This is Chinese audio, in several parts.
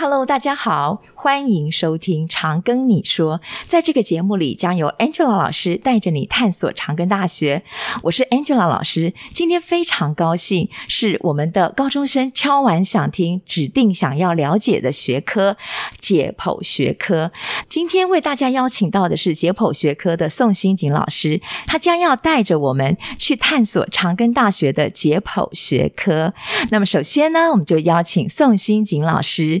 Hello，大家好，欢迎收听《长庚你说》。在这个节目里，将由 Angela 老师带着你探索长庚大学。我是 Angela 老师，今天非常高兴，是我们的高中生敲完想听、指定想要了解的学科——解剖学科。今天为大家邀请到的是解剖学科的宋新锦老师，他将要带着我们去探索长庚大学的解剖学科。那么，首先呢，我们就邀请宋新锦老师。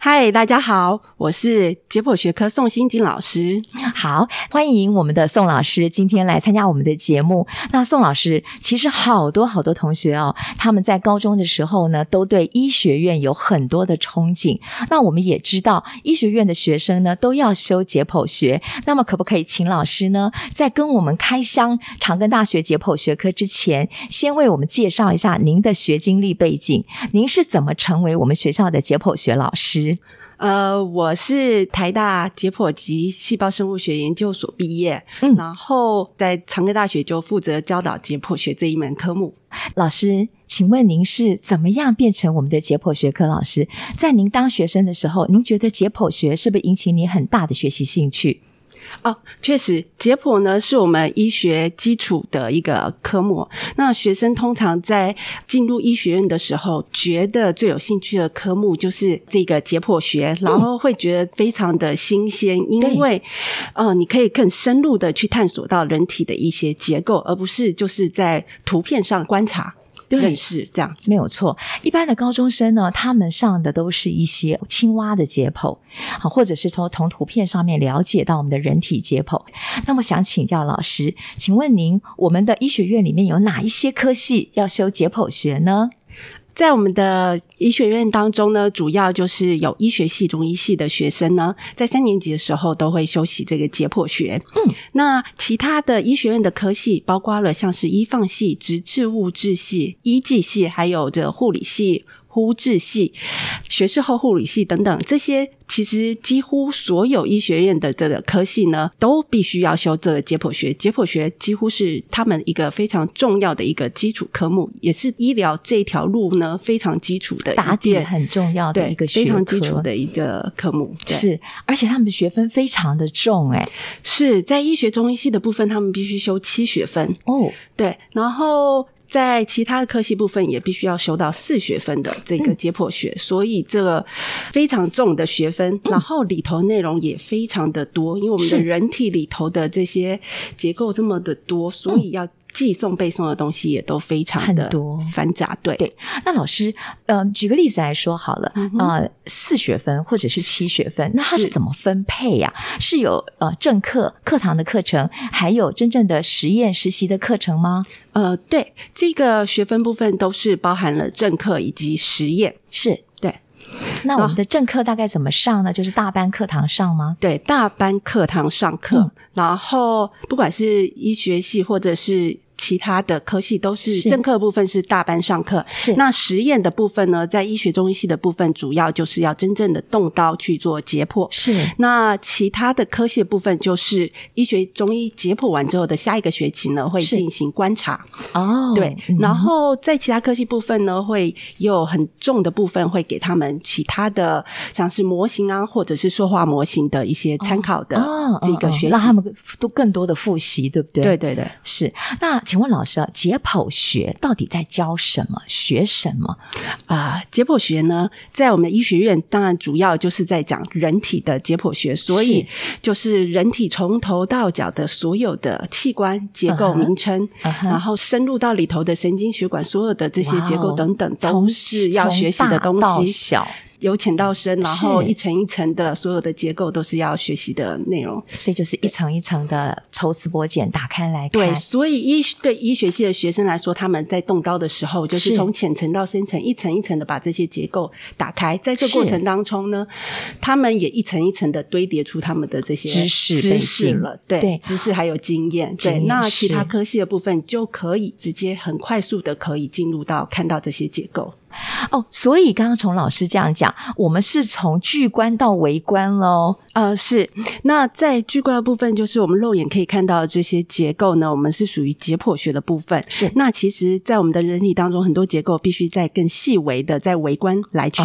嗨，大家好，我是解剖学科宋欣锦老师。好，欢迎我们的宋老师今天来参加我们的节目。那宋老师，其实好多好多同学哦，他们在高中的时候呢，都对医学院有很多的憧憬。那我们也知道，医学院的学生呢，都要修解剖学。那么，可不可以请老师呢，在跟我们开箱长庚大学解剖学科之前，先为我们介绍一下您的学经历背景？您是怎么成为我们学校的解剖学老师？呃，我是台大解剖及细胞生物学研究所毕业，嗯，然后在长庚大学就负责教导解剖学这一门科目。老师，请问您是怎么样变成我们的解剖学科老师？在您当学生的时候，您觉得解剖学是不是引起你很大的学习兴趣？哦，确实，解剖呢是我们医学基础的一个科目。那学生通常在进入医学院的时候，觉得最有兴趣的科目就是这个解剖学，然后会觉得非常的新鲜，嗯、因为，呃，你可以更深入的去探索到人体的一些结构，而不是就是在图片上观察。对，认识这样没有错。一般的高中生呢，他们上的都是一些青蛙的解剖，好，或者是从从图片上面了解到我们的人体解剖。那么想请教老师，请问您，我们的医学院里面有哪一些科系要修解剖学呢？在我们的医学院当中呢，主要就是有医学系、中医系的学生呢，在三年级的时候都会修习这个解剖学。嗯，那其他的医学院的科系，包括了像是医放系、质质物质系、医技系，还有这护理系。呼治系、学士后护理系等等，这些其实几乎所有医学院的这个科系呢，都必须要修这个解剖学。解剖学几乎是他们一个非常重要的一个基础科目，也是医疗这条路呢非常基础的打底很重要的一个学，非常基础的一个科目。是，而且他们的学分非常的重，哎，是在医学中医系的部分，他们必须修七学分哦。对，然后。在其他的科系部分也必须要修到四学分的这个解剖学，嗯、所以这个非常重的学分，嗯、然后里头内容也非常的多，因为我们的人体里头的这些结构这么的多，所以要。寄送背诵的东西也都非常的多繁杂，对对。那老师，呃，举个例子来说好了，嗯、呃，四学分或者是七学分，那它是怎么分配呀？是，是有呃正课课堂的课程，还有真正的实验实习的课程吗？呃，对，这个学分部分都是包含了正课以及实验，是对。那我们的正课大概怎么上呢？就是大班课堂上吗？对，大班课堂上课，嗯、然后不管是医学系或者是。其他的科系都是正课部分是大班上课，是那实验的部分呢，在医学中医系的部分，主要就是要真正的动刀去做解剖。是那其他的科系的部分，就是医学中医解剖完之后的下一个学期呢，会进行观察。哦，对，然后在其他科系部分呢，会有很重的部分会给他们其他的，像是模型啊，或者是说话模型的一些参考的这个学习，让他们都更多的复习，对不对？对对对，是那。请问老师啊，解剖学到底在教什么？学什么啊？呃，解剖学呢，在我们的医学院，当然主要就是在讲人体的解剖学，所以就是人体从头到脚的所有的器官结构名称，uh huh. 然后深入到里头的神经血管，所有的这些结构等等，都是要学习的东西。由浅到深，然后一层一层的所有的结构都是要学习的内容，所以就是一层一层的抽丝剥茧打开来看。对，所以医对医学系的学生来说，他们在动刀的时候，就是从浅层到深层，一层一层的把这些结构打开。在这过程当中呢，他们也一层一层的堆叠出他们的这些知识知识了。对，对知识还有经验。经验对，那其他科系的部分就可以直接很快速的可以进入到看到这些结构。哦，所以刚刚从老师这样讲，我们是从巨观到微观喽。呃，是。那在巨观的部分，就是我们肉眼可以看到的这些结构呢，我们是属于解剖学的部分。是。那其实，在我们的人体当中，很多结构必须在更细微的，在微观来去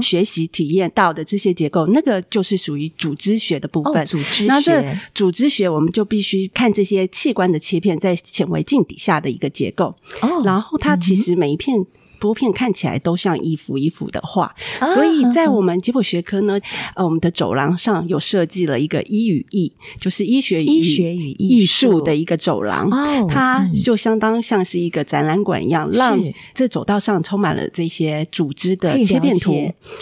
学习体验到的这些结构，uh -huh. 那个就是属于组织学的部分。哦，组织学。那这组织学，我们就必须看这些器官的切片在显微镜底下的一个结构。哦。Oh, 然后它其实每一片。多片看起来都像一幅一幅的画，所以在我们解剖学科呢，呃，我们的走廊上有设计了一个医与艺，就是医学与医学与艺术的一个走廊。哦，它就相当像是一个展览馆一样，让这走道上充满了这些组织的切片图。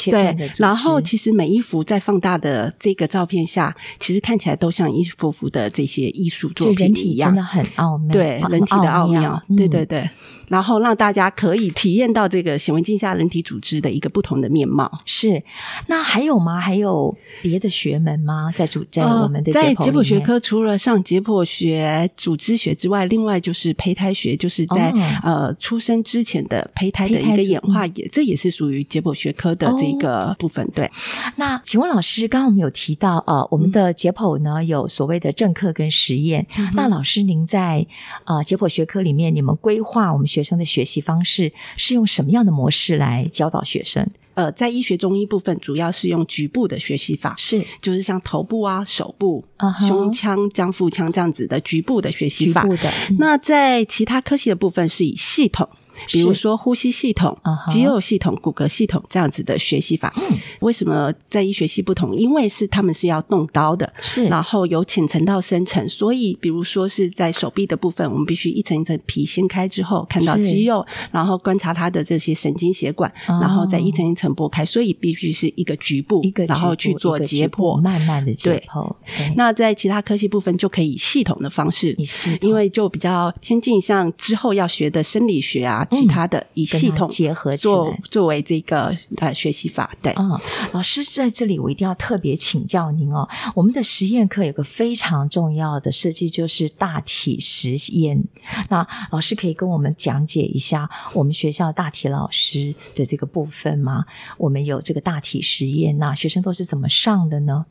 对，然后其实每一幅在放大的这个照片下，其实看起来都像一幅幅的这些艺术作品一样，真的很奥妙。对，人体的奥妙。对对对。然后让大家可以体验到这个显微镜下人体组织的一个不同的面貌。是，那还有吗？还有别的学门吗？在主在我们的、呃、在解剖学科，除了上解剖学、组织学之外，另外就是胚胎学，就是在、哦、呃出生之前的胚胎的一个演化也，也这也是属于解剖学科的这个部分。哦、对。那请问老师，刚刚我们有提到呃，我们的解剖呢有所谓的正课跟实验。嗯、那老师您在呃解剖学科里面，你们规划我们学学生的学习方式是用什么样的模式来教导学生？呃，在医学中医部分，主要是用局部的学习法，是就是像头部啊、手部、uh -huh. 胸腔、将腹腔这样子的局部的学习法。局部的。那在其他科系的部分，是以系统。比如说呼吸系统、肌肉系统、骨骼系统这样子的学习法，嗯，为什么在医学系不同？因为是他们是要动刀的，是，然后由浅层到深层，所以比如说是在手臂的部分，我们必须一层一层皮掀开之后看到肌肉，然后观察它的这些神经血管，哦，然后再一层一层剥开，所以必须是一个局部，一个然后去做解剖，慢慢的解剖。那在其他科系部分就可以系统的方式，因为就比较偏近，像之后要学的生理学啊。其他的以系统结合做作为这个呃学习法，对。嗯，老师在这里我一定要特别请教您哦。我们的实验课有个非常重要的设计，就是大体实验。那老师可以跟我们讲解一下我们学校大体老师的这个部分吗？我们有这个大体实验，那学生都是怎么上的呢？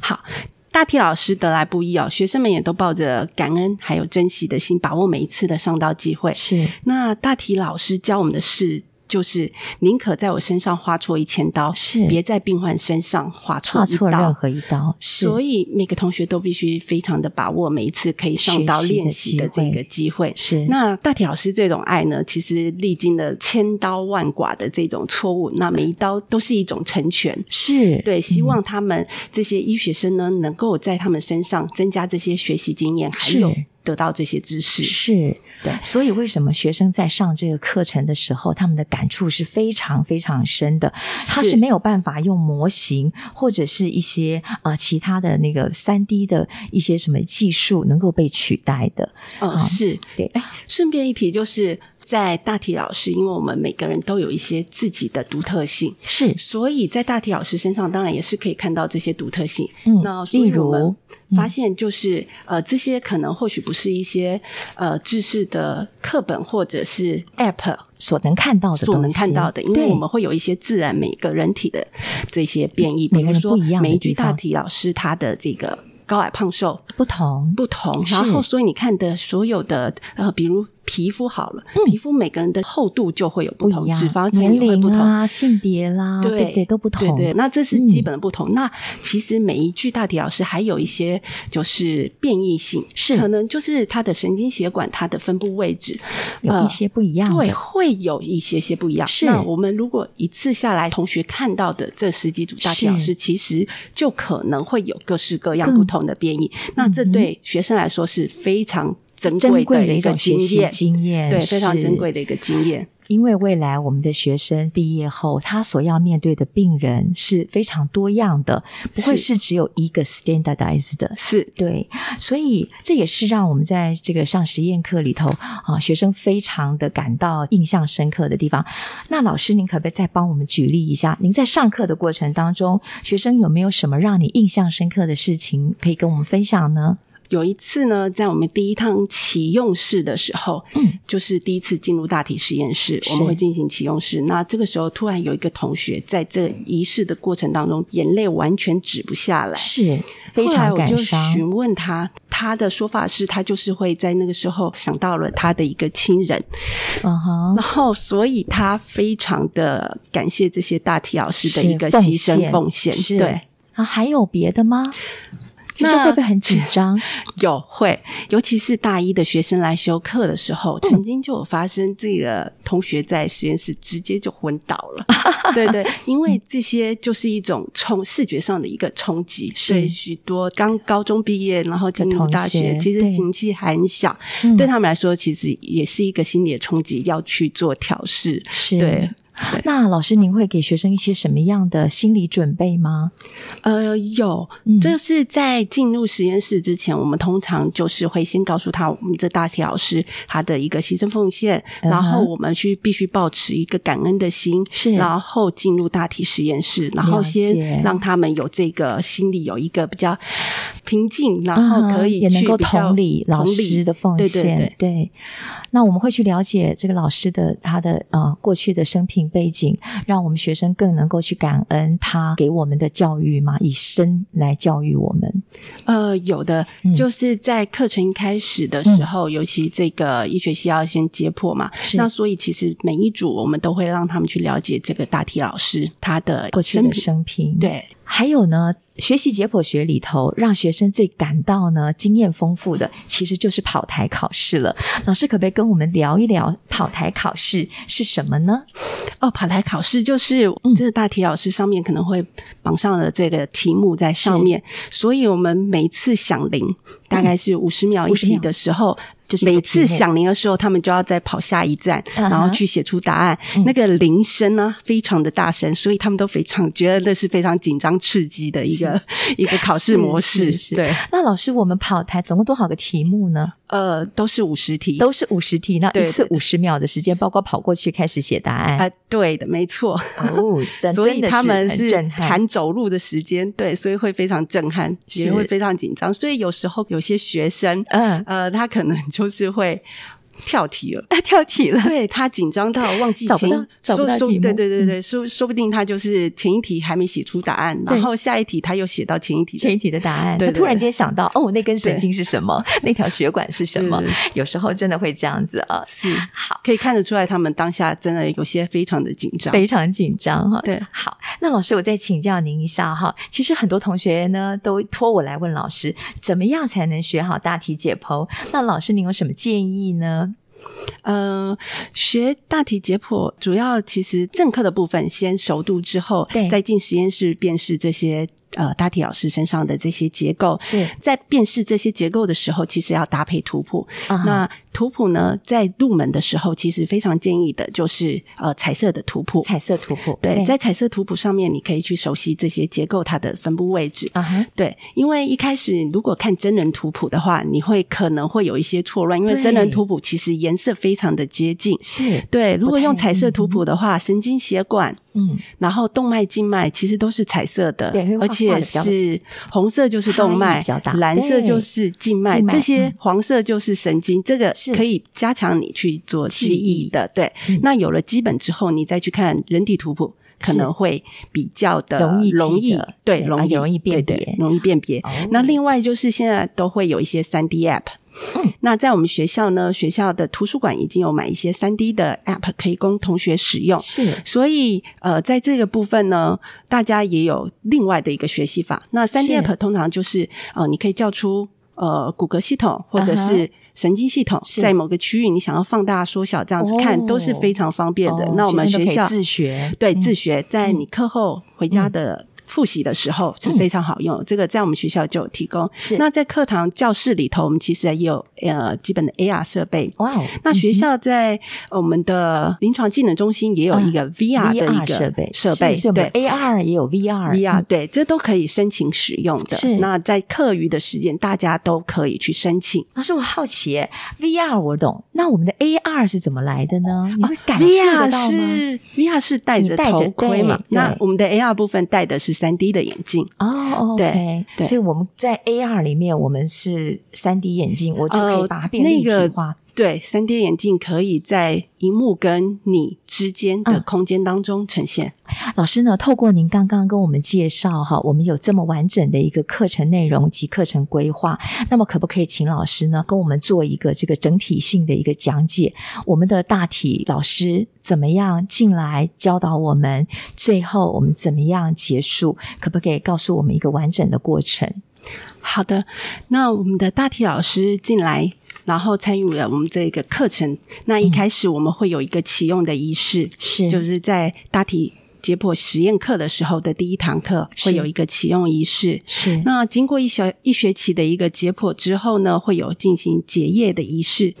好。大体老师得来不易哦，学生们也都抱着感恩还有珍惜的心，把握每一次的上道机会。是，那大体老师教我们的是。就是宁可在我身上划错一千刀，是别在病患身上划错划错任何一刀。是，所以每个同学都必须非常的把握每一次可以上刀练习的这个机会。是，那大体老师这种爱呢，其实历经了千刀万剐的这种错误，那每一刀都是一种成全。是对，希望他们这些医学生呢，能够在他们身上增加这些学习经验，还有。得到这些知识是对，所以为什么学生在上这个课程的时候，他们的感触是非常非常深的？他是没有办法用模型或者是一些呃其他的那个三 D 的一些什么技术能够被取代的。哦，嗯、是对。哎，顺便一提就是。在大体老师，因为我们每个人都有一些自己的独特性，是，所以在大体老师身上，当然也是可以看到这些独特性。嗯，那例如发现就是、嗯、呃，这些可能或许不是一些呃知识的课本或者是 App 所能看到的，所能看到的，因为我们会有一些自然每个人体的这些变异，比如说每一句大体老师他的这个高矮胖瘦不同。不同，然后所以你看的所有的呃，比如。皮肤好了，嗯，皮肤每个人的厚度就会有不同，不脂肪层也会不同，啊，性别啦，对对，对都不同。对对，那这是基本的不同。嗯、那其实每一具大体老师还有一些就是变异性，是可能就是他的神经血管它的分布位置有一些不一样，呃，对，会有一些些不一样。是，那我们如果一次下来，同学看到的这十几组大体老师，其实就可能会有各式各样不同的变异。那这对学生来说是非常。珍贵的一种学习经验，对，非常珍贵的一个经验。因为未来我们的学生毕业后，他所要面对的病人是非常多样的，不会是只有一个 standardized 的。是对，所以这也是让我们在这个上实验课里头啊，学生非常的感到印象深刻的地方。那老师，您可不可以再帮我们举例一下？您在上课的过程当中，学生有没有什么让你印象深刻的事情可以跟我们分享呢？有一次呢，在我们第一趟启用式的时候，嗯，就是第一次进入大体实验室，我们会进行启用式。那这个时候，突然有一个同学在这仪式的过程当中，眼泪完全止不下来，是非常感伤。我就询问他，他的说法是他就是会在那个时候想到了他的一个亲人，嗯哼，然后所以他非常的感谢这些大体老师的一个牺牲奉献，是对。啊，还有别的吗？那会不会很紧张？有会，尤其是大一的学生来修课的时候，嗯、曾经就有发生这个同学在实验室直接就昏倒了。对对，因为这些就是一种冲视觉上的一个冲击，所以许多刚高中毕业然后进入大学，其实年纪还小，对，他们来说其实也是一个心理的冲击，要去做调试。是。对。那老师，您会给学生一些什么样的心理准备吗？呃，有，就是在进入实验室之前，我们通常就是会先告诉他，我们这大体老师他的一个牺牲奉献，嗯、然后我们去必须保持一个感恩的心，是，然后进入大体实验室，然后先让他们有这个心理有一个比较平静，然后可以也能够同理老师的奉献，对对对，对。那我们会去了解这个老师的他的呃过去的生平背景，让我们学生更能够去感恩他给我们的教育嘛，以身来教育我们。呃，有的、嗯、就是在课程一开始的时候，嗯、尤其这个医学系要先解剖嘛，那所以其实每一组我们都会让他们去了解这个大体老师他的过去的生平，对。还有呢，学习解剖学里头，让学生最感到呢经验丰富的，其实就是跑台考试了。老师可不可以跟我们聊一聊跑台考试是什么呢？哦，跑台考试就是、嗯、这个大体老师上面可能会绑上了这个题目在上面，所以我们每次响铃大概是五十秒一题的时候。就是每次响铃的时候，他们就要再跑下一站，然后去写出答案。Uh. 那个铃声呢，非常的大声，所以他们都非常觉得那是非常紧张刺激的一个一个考试模式。是是是对，那老师，我们跑台总共多少个题目呢？呃，都是五十题，都是五十题。那一次五十秒的时间，包括跑过去开始写答案。啊，对的，没错。哦。所以他们是含走路的时间，对，所以会非常震撼，也会非常紧张。所以有时候有些学生，嗯呃，他可能就是会。跳题了，跳题了。对，他紧张到忘记前一找不到题目。对对对对，说说不定他就是前一题还没写出答案，然后下一题他又写到前一题前一题的答案。他突然间想到，哦，那根神经是什么？那条血管是什么？有时候真的会这样子啊。是，好，可以看得出来，他们当下真的有些非常的紧张，非常紧张哈。对，好，那老师，我再请教您一下哈。其实很多同学呢都托我来问老师，怎么样才能学好大题解剖？那老师您有什么建议呢？呃，学大体解剖主要其实正课的部分先熟读之后，对再进实验室辨识这些。呃，大体老师身上的这些结构是在辨识这些结构的时候，其实要搭配图谱。Uh huh. 那图谱呢，在入门的时候，其实非常建议的就是呃彩色的图谱。彩色图谱，对，对在彩色图谱上面，你可以去熟悉这些结构它的分布位置。啊哈、uh，huh. 对，因为一开始如果看真人图谱的话，你会可能会有一些错乱，因为真人图谱其实颜色非常的接近。是对，如果用彩色图谱的话，神经血管。嗯，然后动脉、静脉其实都是彩色的，对，而且是红色就是动脉，蓝色就是静脉，这些黄色就是神经，这个可以加强你去做记忆的。对，那有了基本之后，你再去看人体图谱，可能会比较的容易，容易对，容易容易辨别，容易辨别。那另外就是现在都会有一些三 D App。嗯，那在我们学校呢，学校的图书馆已经有买一些三 D 的 App 可以供同学使用。是，所以呃，在这个部分呢，大家也有另外的一个学习法。那三 D App 通常就是，是呃，你可以叫出呃骨骼系统或者是神经系统，在某个区域你想要放大缩小这样子看，都是非常方便的。哦、那我们学校自学，对，自学，在你课后回家的。嗯复习的时候是非常好用，嗯、这个在我们学校就有提供。是，那在课堂教室里头，我们其实也有呃基本的 AR 设备。哇哦，那学校在我们的临床技能中心也有一个 VR 的一个设备设备，对，AR 也有 VR，VR 对，这都可以申请使用的。是，那在课余的时间，大家都可以去申请。老师，我好奇，VR 我懂，那我们的 AR 是怎么来的呢？你会感觉得到吗？是 VR 是戴着头盔嘛？那我们的 AR 部分戴的是。三 D 的眼镜哦。对，对，所以我们在 AR 里面，我们是三 D 眼镜，我就可以把它变立体化。呃那个对，三 D 眼镜可以在荧幕跟你之间的空间当中呈现。嗯、老师呢，透过您刚刚跟我们介绍哈，我们有这么完整的一个课程内容及课程规划，那么可不可以请老师呢，跟我们做一个这个整体性的一个讲解？我们的大体老师怎么样进来教导我们？最后我们怎么样结束？可不可以告诉我们一个完整的过程？好的，那我们的大体老师进来。然后参与了我们这个课程。那一开始我们会有一个启用的仪式，是、嗯、就是在大体解剖实验课的时候的第一堂课会有一个启用仪式。是那经过一小一学期的一个解剖之后呢，会有进行结业的仪式。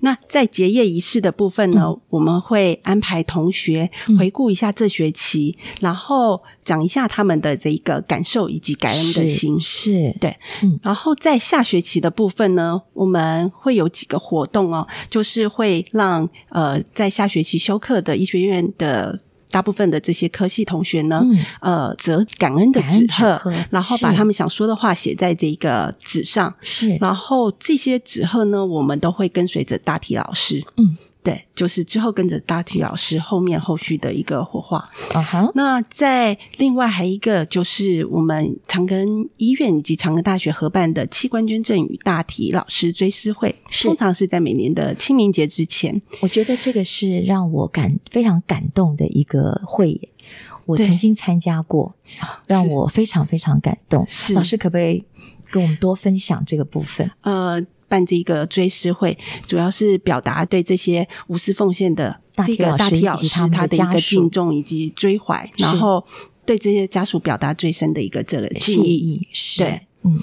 那在结业仪式的部分呢，嗯、我们会安排同学回顾一下这学期，嗯、然后。讲一下他们的这一个感受以及感恩的心，是，是对，嗯，然后在下学期的部分呢，我们会有几个活动哦，就是会让呃在下学期休课的医学院的大部分的这些科系同学呢，嗯、呃，折感恩的纸鹤，然后把他们想说的话写在这个纸上，是，然后这些纸鹤呢，我们都会跟随着大体老师，嗯。对，就是之后跟着大体老师后面后续的一个火化。啊哈、uh-huh. 那在另外还一个就是我们长庚医院以及长庚大学合办的器官捐赠与大体老师追思会，通常是在每年的清明节之前。我觉得这个是让我感非常感动的一个会，我曾经参加过，让我非常非常感动。是老师可不可以跟我们多分享这个部分？呃。办这个追思会，主要是表达对这些无私奉献的这个大体老师他的一个敬重以及追怀，然后对这些家属表达最深的一个这个敬意。是，对，嗯。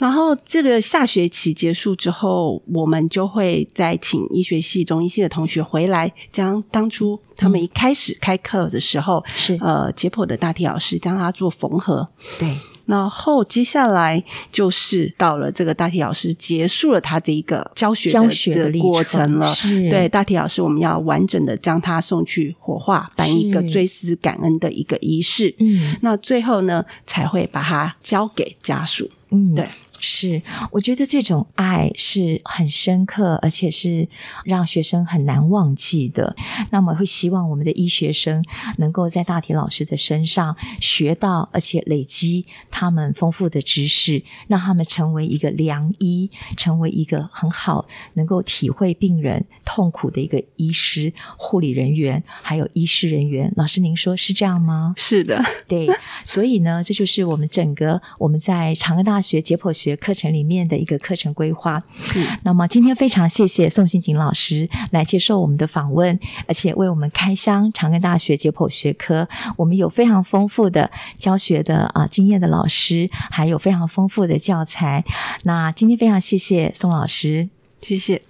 然后这个下学期结束之后，我们就会再请医学系、中医系的同学回来，将当初他们一开始开课的时候，是呃解剖的大体老师将它做缝合。对。然后接下来就是到了这个大体老师结束了他这一个教学的这个过程了。对，大体老师，我们要完整的将他送去火化，办一个追思感恩的一个仪式。嗯，那最后呢，才会把他交给家属。嗯，对。是，我觉得这种爱是很深刻，而且是让学生很难忘记的。那么会希望我们的医学生能够在大田老师的身上学到，而且累积他们丰富的知识，让他们成为一个良医，成为一个很好能够体会病人痛苦的一个医师、护理人员，还有医师人员。老师，您说是这样吗？是的，对。所以呢，这就是我们整个我们在长庚大学解剖学课程里面的一个课程规划。是，那么今天非常谢谢宋新景老师来接受我们的访问，而且为我们开箱长庚大学解剖学科。我们有非常丰富的教学的啊经验的老师，还有非常丰富的教材。那今天非常谢谢宋老师。谢谢。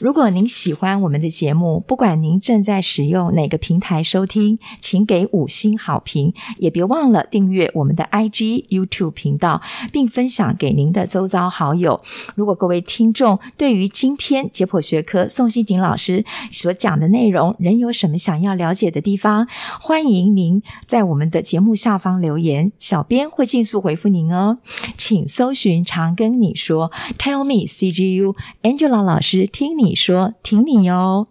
如果您喜欢我们的节目，不管您正在使用哪个平台收听，请给五星好评，也别忘了订阅我们的 IG、YouTube 频道，并分享给您的周遭好友。如果各位听众对于今天解剖学科宋希瑾老师所讲的内容，仍有什么想要了解的地方，欢迎您在我们的节目下方留言，小编会尽速回复您哦。请搜寻“常跟你说 ”，Tell me CGU Angela。老师，听你说，听你哟。